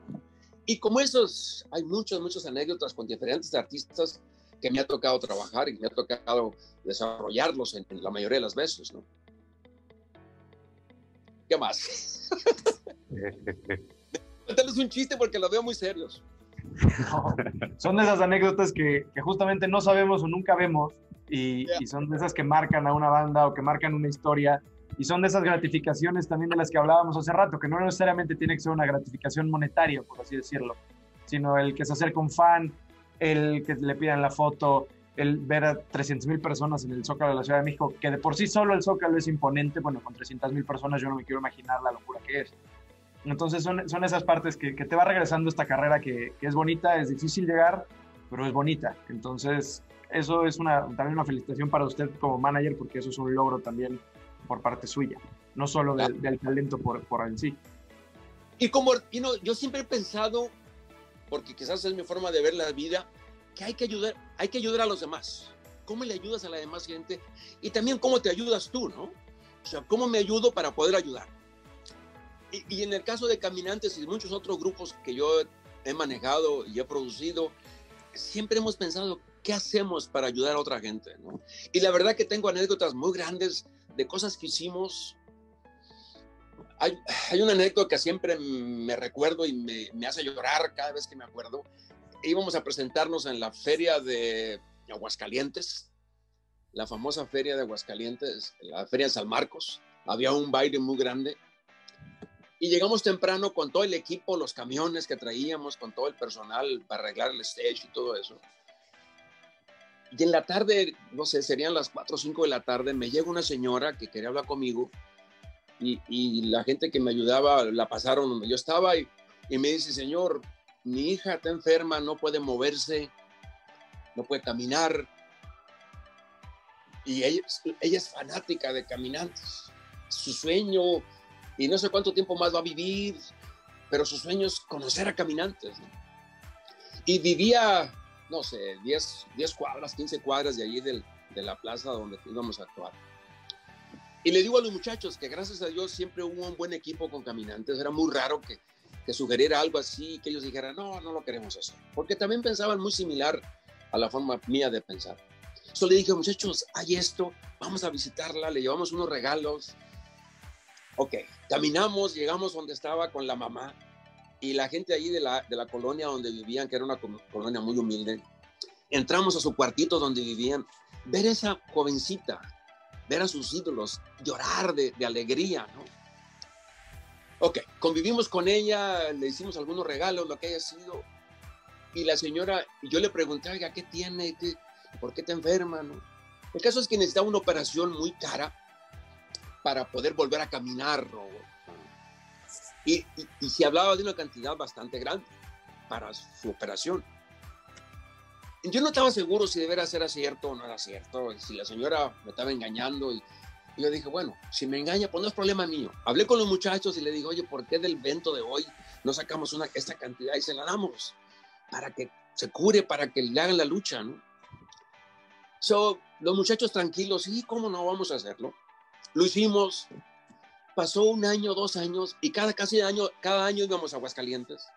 Y como esos, hay muchas, muchas anécdotas con diferentes artistas que me ha tocado trabajar y me ha tocado desarrollarlos en, la mayoría de las veces, ¿no? ¿Qué más? Cuéntales un chiste porque los veo muy serios son de esas anécdotas que, justamente no sabemos o nunca vemos y, son de esas que marcan a una banda o que marcan una historia y son de esas gratificaciones también de las que hablábamos hace rato, que no necesariamente tiene que ser una gratificación monetaria, por así decirlo, sino el que se acerca un fan, el que le pidan la foto, el ver a 300 mil personas en el Zócalo de la Ciudad de México, que de por sí solo el Zócalo es imponente, bueno, con 300 mil personas yo no me quiero imaginar la locura que es. Entonces son, son esas partes que, que, te va regresando esta carrera que, que, es bonita, es difícil llegar, pero es bonita. Entonces eso es una, también una felicitación para usted como manager porque eso es un logro también por parte suya, no solo del, del talento por, por en sí. Y como y no, yo siempre he pensado, porque quizás es mi forma de ver la vida, que hay que ayudar, hay que ayudar a los demás. ¿Cómo le ayudas a la demás gente? Y también cómo te ayudas tú, ¿no? O sea, ¿cómo me ayudo para poder ayudar? Y, en el caso de Caminantes y muchos otros grupos que yo he manejado y he producido, siempre hemos pensado, ¿qué hacemos para ayudar a otra gente? ¿no? Y la verdad que tengo anécdotas muy grandes de cosas que hicimos. Hay, hay una anécdota que siempre me recuerdo y me, hace llorar cada vez que me acuerdo. Íbamos a presentarnos en la feria de Aguascalientes, la famosa feria de Aguascalientes, la feria de San Marcos. Había un baile muy grande. Y llegamos temprano con todo el equipo, los camiones que traíamos, con todo el personal para arreglar el stage y todo eso. Y en la tarde, no sé, serían las 4 o 5 de la tarde, me llega una señora que quería hablar conmigo y, y la gente que me ayudaba la pasaron donde yo estaba y, y, me dice, señor, mi hija está enferma, no puede moverse, no puede caminar. Y ella, es fanática de caminantes. Su sueño, y no sé cuánto tiempo más va a vivir, pero su sueño es conocer a caminantes. Y vivía no sé, 10, 10 cuadras, 15 cuadras de allí del, de la plaza donde íbamos a actuar. Y le digo a los muchachos que gracias a Dios siempre hubo un buen equipo con caminantes. Era muy raro que, que sugeriera algo así, que ellos dijeran, no, no lo queremos hacer. Porque también pensaban muy similar a la forma mía de pensar. Entonces le dije, muchachos, hay esto, vamos a visitarla, le llevamos unos regalos. Ok, caminamos, llegamos donde estaba con la mamá y la gente allí de la, de la colonia donde vivían, que era una colonia muy humilde, entramos a su cuartito donde vivían, ver esa jovencita, ver a sus ídolos, llorar de, de alegría, ¿no? Ok, convivimos con ella, le hicimos algunos regalos, lo que haya sido, y la señora, yo le pregunté, oiga, ¿qué tiene? ¿Qué, ¿Por qué te enferma? ¿no? El caso es que necesitaba una operación muy cara para poder volver a caminar. Y, y, y, se hablaba de una cantidad bastante grande para su operación. Yo no estaba seguro si debería ser cierto o no era cierto, si la señora me estaba engañando. Y, y, yo dije, bueno, si me engaña, pues no es problema mío. Hablé con los muchachos y le dije, oye, ¿por qué del evento de hoy no sacamos una, esta cantidad y se la damos? Para que se cure, para que le hagan la lucha, ¿no? So, los muchachos tranquilos, sí, ¿cómo no vamos a hacerlo? Lo hicimos, pasó un año, dos años, y cada casi año, cada año íbamos a Aguascalientes.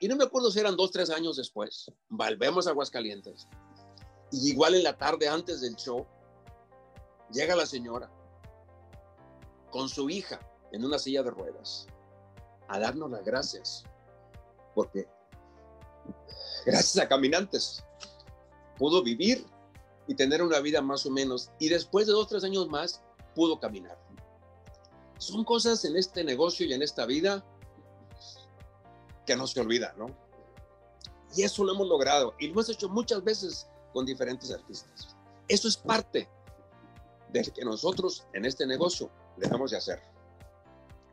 Y no me acuerdo si eran dos, tres años después. Volvemos a Aguascalientes. Y igual en la tarde antes del show, llega la señora con su hija en una silla de ruedas a darnos las gracias. Porque gracias a Caminantes pudo vivir y tener una vida más o menos. Y después de dos, tres años más, pudo caminar son cosas en este negocio y en esta vida que no se olvidan, ¿no? Y eso lo hemos logrado y lo hemos hecho muchas veces con diferentes artistas. Eso es parte de que nosotros en este negocio dejamos de hacer.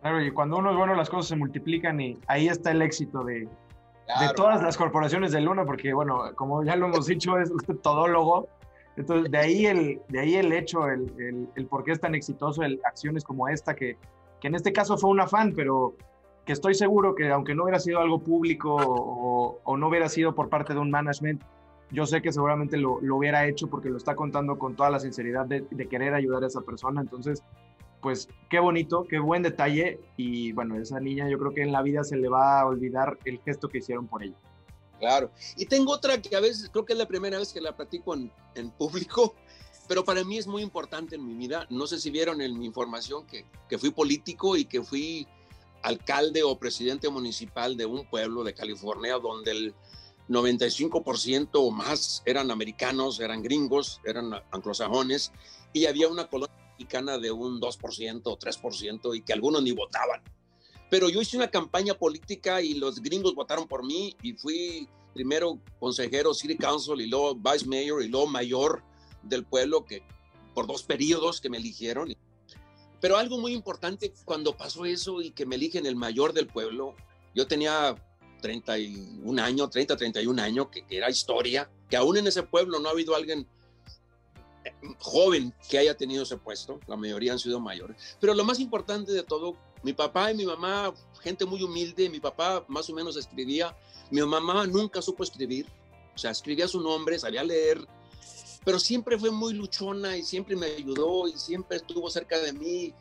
Claro, y cuando uno es bueno, las cosas se multiplican y ahí está el éxito de, claro. de todas las corporaciones de Luna, porque, bueno, como ya lo hemos dicho, es usted todólogo. Entonces, de ahí el, de ahí el hecho, el, el, el por qué es tan exitoso, el, acciones como esta, que, que en este caso fue un afán, pero que estoy seguro que aunque no hubiera sido algo público o, o no hubiera sido por parte de un management, yo sé que seguramente lo, lo, hubiera hecho porque lo está contando con toda la sinceridad de, de, querer ayudar a esa persona. Entonces, pues qué bonito, qué buen detalle. Y bueno, esa niña yo creo que en la vida se le va a olvidar el gesto que hicieron por ella. Claro. Y tengo otra que a veces creo que es la primera vez que la platico en, público, pero para mí es muy importante en mi vida. No sé si vieron en mi información que, que fui político y que fui alcalde o presidente municipal de un pueblo de California donde el 95% o más eran americanos, eran gringos, eran anglosajones y había una colonia mexicana de un 2% o 3% y que algunos ni votaban. Pero yo hice una campaña política y los gringos votaron por mí y fui primero consejero City Council y luego Vice Mayor y luego mayor del pueblo que por dos periodos que me eligieron. Pero algo muy importante cuando pasó eso y que me eligen el mayor del pueblo, yo tenía 31 años, 30, 31 años, que, que, era historia, que aún en ese pueblo no ha habido alguien joven que haya tenido ese puesto, la mayoría han sido mayores. Pero lo más importante de todo, Mi papá y mi mamá, gente muy humilde, mi papá más o menos escribía, mi mamá nunca supo escribir, o sea, escribía su nombre, sabía leer, pero siempre fue muy luchona y siempre me ayudó y siempre estuvo cerca de mí.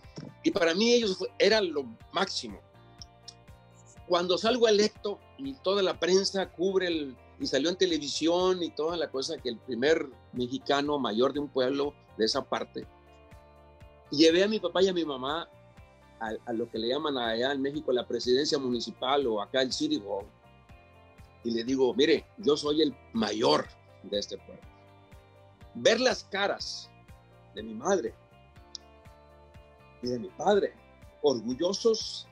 Y para mí ellos eran lo máximo. Cuando salgo electo y toda la prensa cubre el, y salió en televisión y toda la cosa que el primer mexicano mayor de un pueblo de esa parte, llevé a mi papá y a mi mamá a, a lo que le llaman allá en México la presidencia municipal o acá el City Hall. Y le digo, mire, yo soy el mayor de este pueblo ver las caras de mi madre y de mi padre, orgullosos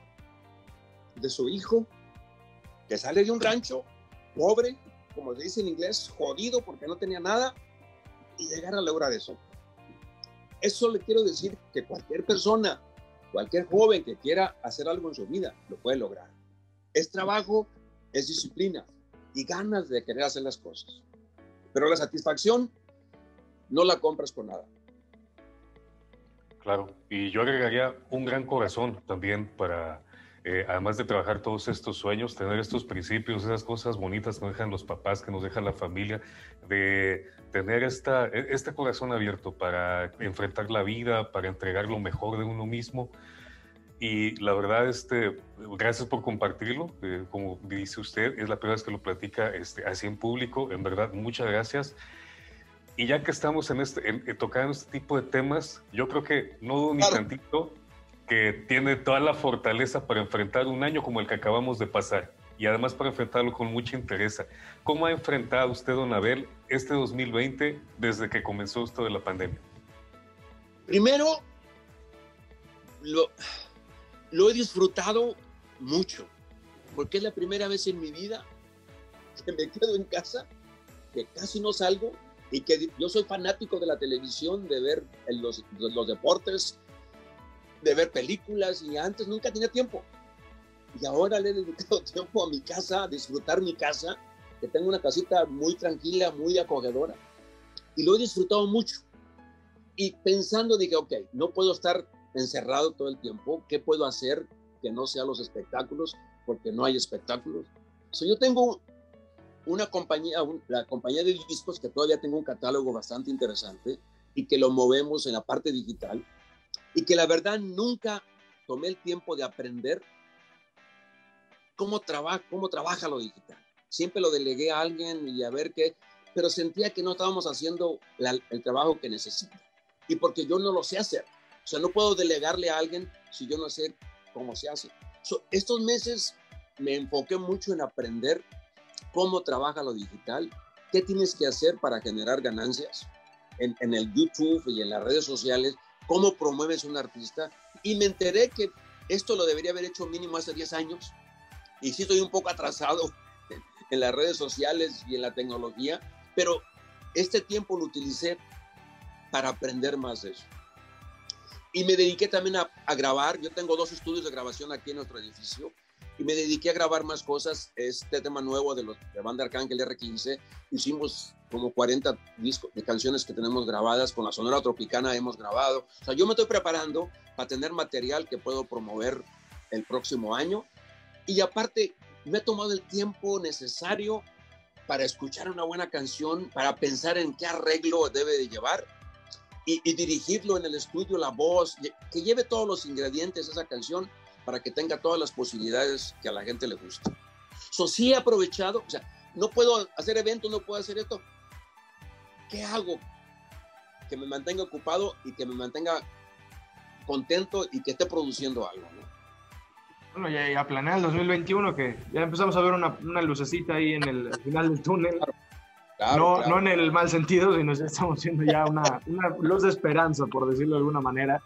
de su hijo, que sale de un rancho pobre, como se dice en inglés, jodido porque no tenía nada, y llegar a lograr eso. Eso le quiero decir que cualquier persona, cualquier joven que quiera hacer algo en su vida, lo puede lograr. Es trabajo, es disciplina y ganas de querer hacer las cosas. Pero la satisfacción no la compras con nada. Claro, y yo agregaría un gran corazón también para, eh, además de trabajar todos estos sueños, tener estos principios, esas cosas bonitas que nos dejan los papás, que nos deja la familia, de tener esta, e, este corazón abierto para enfrentar la vida, para entregar lo mejor de uno mismo. Y la verdad, este, gracias por compartirlo. Eh, como dice usted, es la primera vez que lo platica este, así en público. En verdad, muchas gracias. Y ya que estamos en este, en, tocando este tipo de temas, yo creo que no dudo ni tantito que tiene toda la fortaleza para enfrentar un año como el que acabamos de pasar y además para enfrentarlo con mucha interés. ¿Cómo ha enfrentado usted, don Abel, este 2020 desde que comenzó esto de la pandemia? Primero, lo, lo he disfrutado mucho, porque es la primera vez en mi vida que me quedo en casa, que casi no salgo y que yo soy fanático de la televisión, de ver los, los deportes, de ver películas y antes nunca tenía tiempo. Y ahora le he dedicado tiempo a mi casa, a disfrutar mi casa, que tengo una casita muy tranquila, muy acogedora. Y lo he disfrutado mucho. Y pensando dije, ok, no puedo estar encerrado todo el tiempo. ¿Qué puedo hacer que no sea los espectáculos? Porque no hay espectáculos. So, yo tengo una compañía, la compañía de discos, que todavía tengo un catálogo bastante interesante y que lo movemos en la parte digital y que la verdad nunca tomé el tiempo de aprender cómo, cómo trabaja lo digital. Siempre lo delegué a alguien y a ver qué, pero sentía que no estábamos haciendo el trabajo que necesita. Y porque yo no lo sé hacer. O sea, no puedo delegarle a alguien si yo no sé cómo se hace. estos meses me enfoqué mucho en aprender cómo trabaja lo digital, qué tienes que hacer para generar ganancias en, en el YouTube y en las redes sociales, cómo promueves un artista. Y me enteré que esto lo debería haber hecho mínimo hace 10 años. Y sí estoy un poco atrasado en las redes sociales y en la tecnología, pero este tiempo lo utilicé para aprender más de eso. Y me dediqué también a, a, grabar. Yo tengo dos estudios de grabación aquí en nuestro edificio y me dediqué a grabar más cosas. Este tema nuevo de, los, de banda Arcángel R15, hicimos como 40 discos de canciones que tenemos grabadas, con la Sonora Tropicana hemos grabado. O sea, yo me estoy preparando para tener material que puedo promover el próximo año. Y aparte, me he tomado el tiempo necesario para escuchar una buena canción, para pensar en qué arreglo debe de llevar y, y dirigirlo en el estudio, la voz, que lleve todos los ingredientes esa canción para que tenga todas las posibilidades que a la gente le guste. So, sí he aprovechado, o sea, no puedo hacer eventos, no puedo hacer esto. ¿Qué hago? Que me mantenga ocupado y que me mantenga contento y que esté produciendo algo. ¿no? Bueno, ya, a planear el 2021, que ya empezamos a ver una, una lucecita ahí en el final del túnel. no, no en el mal sentido, sino que estamos viendo ya una, una luz de esperanza, por decirlo de alguna manera.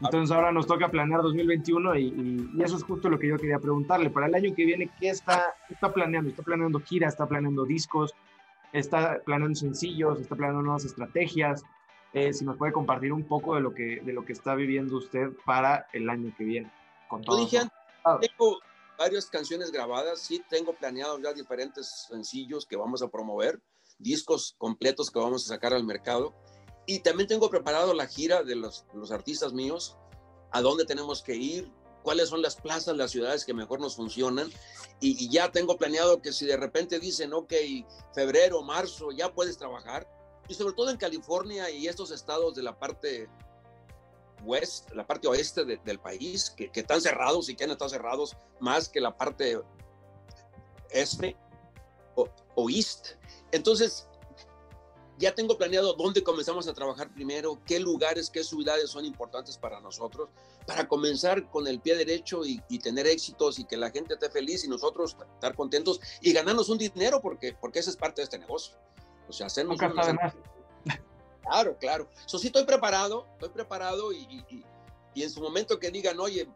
Entonces ahora nos toca planear 2021 y, y, eso es justo lo que yo quería preguntarle. Para el año que viene, ¿qué está, está planeando? ¿Está planeando gira? ¿Está planeando discos? ¿Está planeando sencillos? ¿Está planeando nuevas estrategias? Eh, si nos puede compartir un poco de lo, que, de lo que está viviendo usted para el año que viene. Con todo dije tengo varias canciones grabadas, sí tengo planeado ya diferentes sencillos que vamos a promover, discos completos que vamos a sacar al mercado y también tengo preparado la gira de los, los artistas míos, a dónde tenemos que ir, cuáles son las plazas, las ciudades que mejor nos funcionan. Y, ya tengo planeado que si de repente dicen, ok, febrero, marzo, ya puedes trabajar. Y sobre todo en California y estos estados de la parte west, la parte oeste del país, que, están cerrados y que han estado cerrados más que la parte este o, o east. Entonces, ya tengo planeado dónde comenzamos a trabajar primero, qué lugares, qué ciudades son importantes para nosotros, para comenzar con el pie derecho y, tener éxitos y que la gente esté feliz y nosotros estar contentos y ganarnos un dinero porque, porque esa es parte de este negocio. O sea, hacernos... Claro, claro. Eso sí estoy preparado, estoy preparado y, y en su momento que digan, oye,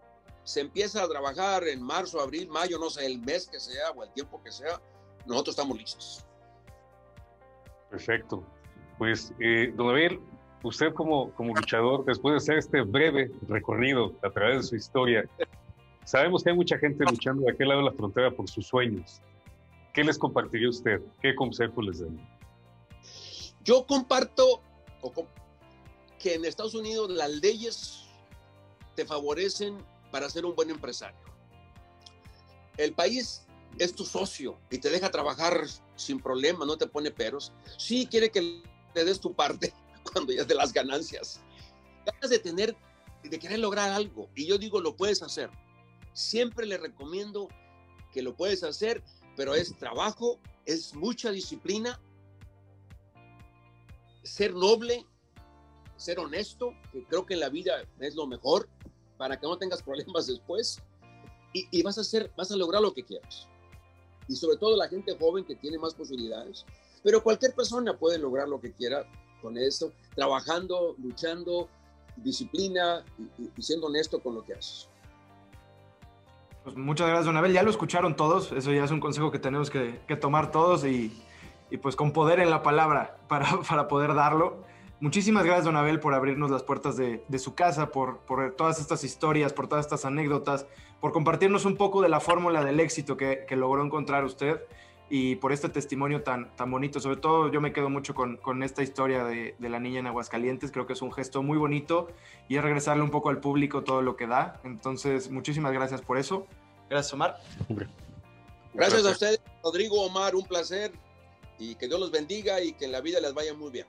se empieza a trabajar en marzo, abril, mayo, no sé, el mes que sea o el tiempo que sea, nosotros estamos listos. Perfecto. Pues, eh, don Abel, usted como, como luchador, después de hacer este breve recorrido a través de su historia, sabemos que hay mucha gente luchando de aquel lado de la frontera por sus sueños. ¿Qué les compartiría usted? ¿Qué consejo les daría? Yo comparto que en Estados Unidos las leyes te favorecen para ser un buen empresario. El país es tu socio y te deja trabajar sin problema, no te pone peros. Sí quiere que le des tu parte cuando ya de las ganancias. Ganas de tener, de querer lograr algo. Y yo digo, lo puedes hacer. Siempre le recomiendo que lo puedes hacer, pero es trabajo, es mucha disciplina, ser noble, ser honesto, que creo que en la vida es lo mejor para que no tengas problemas después. Y, y vas a hacer, vas a lograr lo que quieras y sobre todo la gente joven que tiene más posibilidades. Pero cualquier persona puede lograr lo que quiera con eso, trabajando, luchando, disciplina y, siendo honesto con lo que haces. Pues muchas gracias, Don Abel. Ya lo escucharon todos. Eso ya es un consejo que tenemos que, tomar todos y, y, pues con poder en la palabra para, para poder darlo. Muchísimas gracias, Don Abel, por abrirnos las puertas de, de su casa, por, por, todas estas historias, por todas estas anécdotas, por compartirnos un poco de la fórmula del éxito que, que, logró encontrar usted y por este testimonio tan, tan bonito. Sobre todo yo me quedo mucho con, con esta historia de, de, la niña en Aguascalientes. Creo que es un gesto muy bonito y es regresarle un poco al público todo lo que da. Entonces, muchísimas gracias por eso. Gracias, Omar. Gracias a ustedes, Rodrigo, Omar, un placer y que Dios los bendiga y que en la vida les vaya muy bien.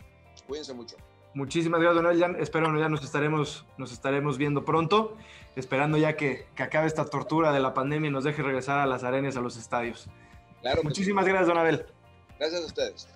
Cuídense mucho. Muchísimas gracias, Don Elian. Espero ya nos estaremos, nos estaremos viendo pronto, esperando ya que, que, acabe esta tortura de la pandemia y nos deje regresar a las arenas, a los estadios. Claro muchísimas gracias, Don Abel. Gracias a ustedes.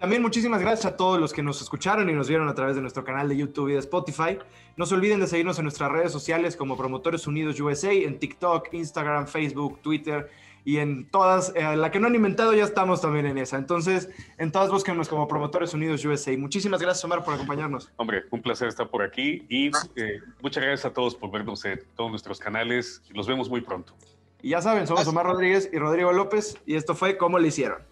También muchísimas gracias a todos los que nos escucharon y nos vieron a través de nuestro canal de YouTube y de Spotify. No se olviden de seguirnos en nuestras redes sociales como Promotores Unidos USA, en TikTok, Instagram, Facebook, Twitter y en todas, eh, la que no han inventado ya estamos también en esa. Entonces, en todas búsquenos como Promotores Unidos USA. Muchísimas gracias, Omar, por acompañarnos. Hombre, un placer estar por aquí y eh, muchas gracias a todos por vernos en todos nuestros canales. Los vemos muy pronto. Y ya saben, somos Omar Rodríguez y Rodrigo López y esto fue Cómo le hicieron.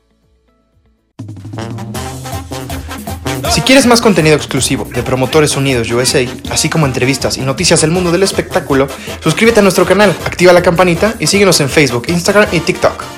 Si quieres más contenido exclusivo de Promotores Unidos USA, así como entrevistas y noticias del mundo del espectáculo, suscríbete a nuestro canal, activa la campanita y síguenos en Facebook, Instagram y TikTok.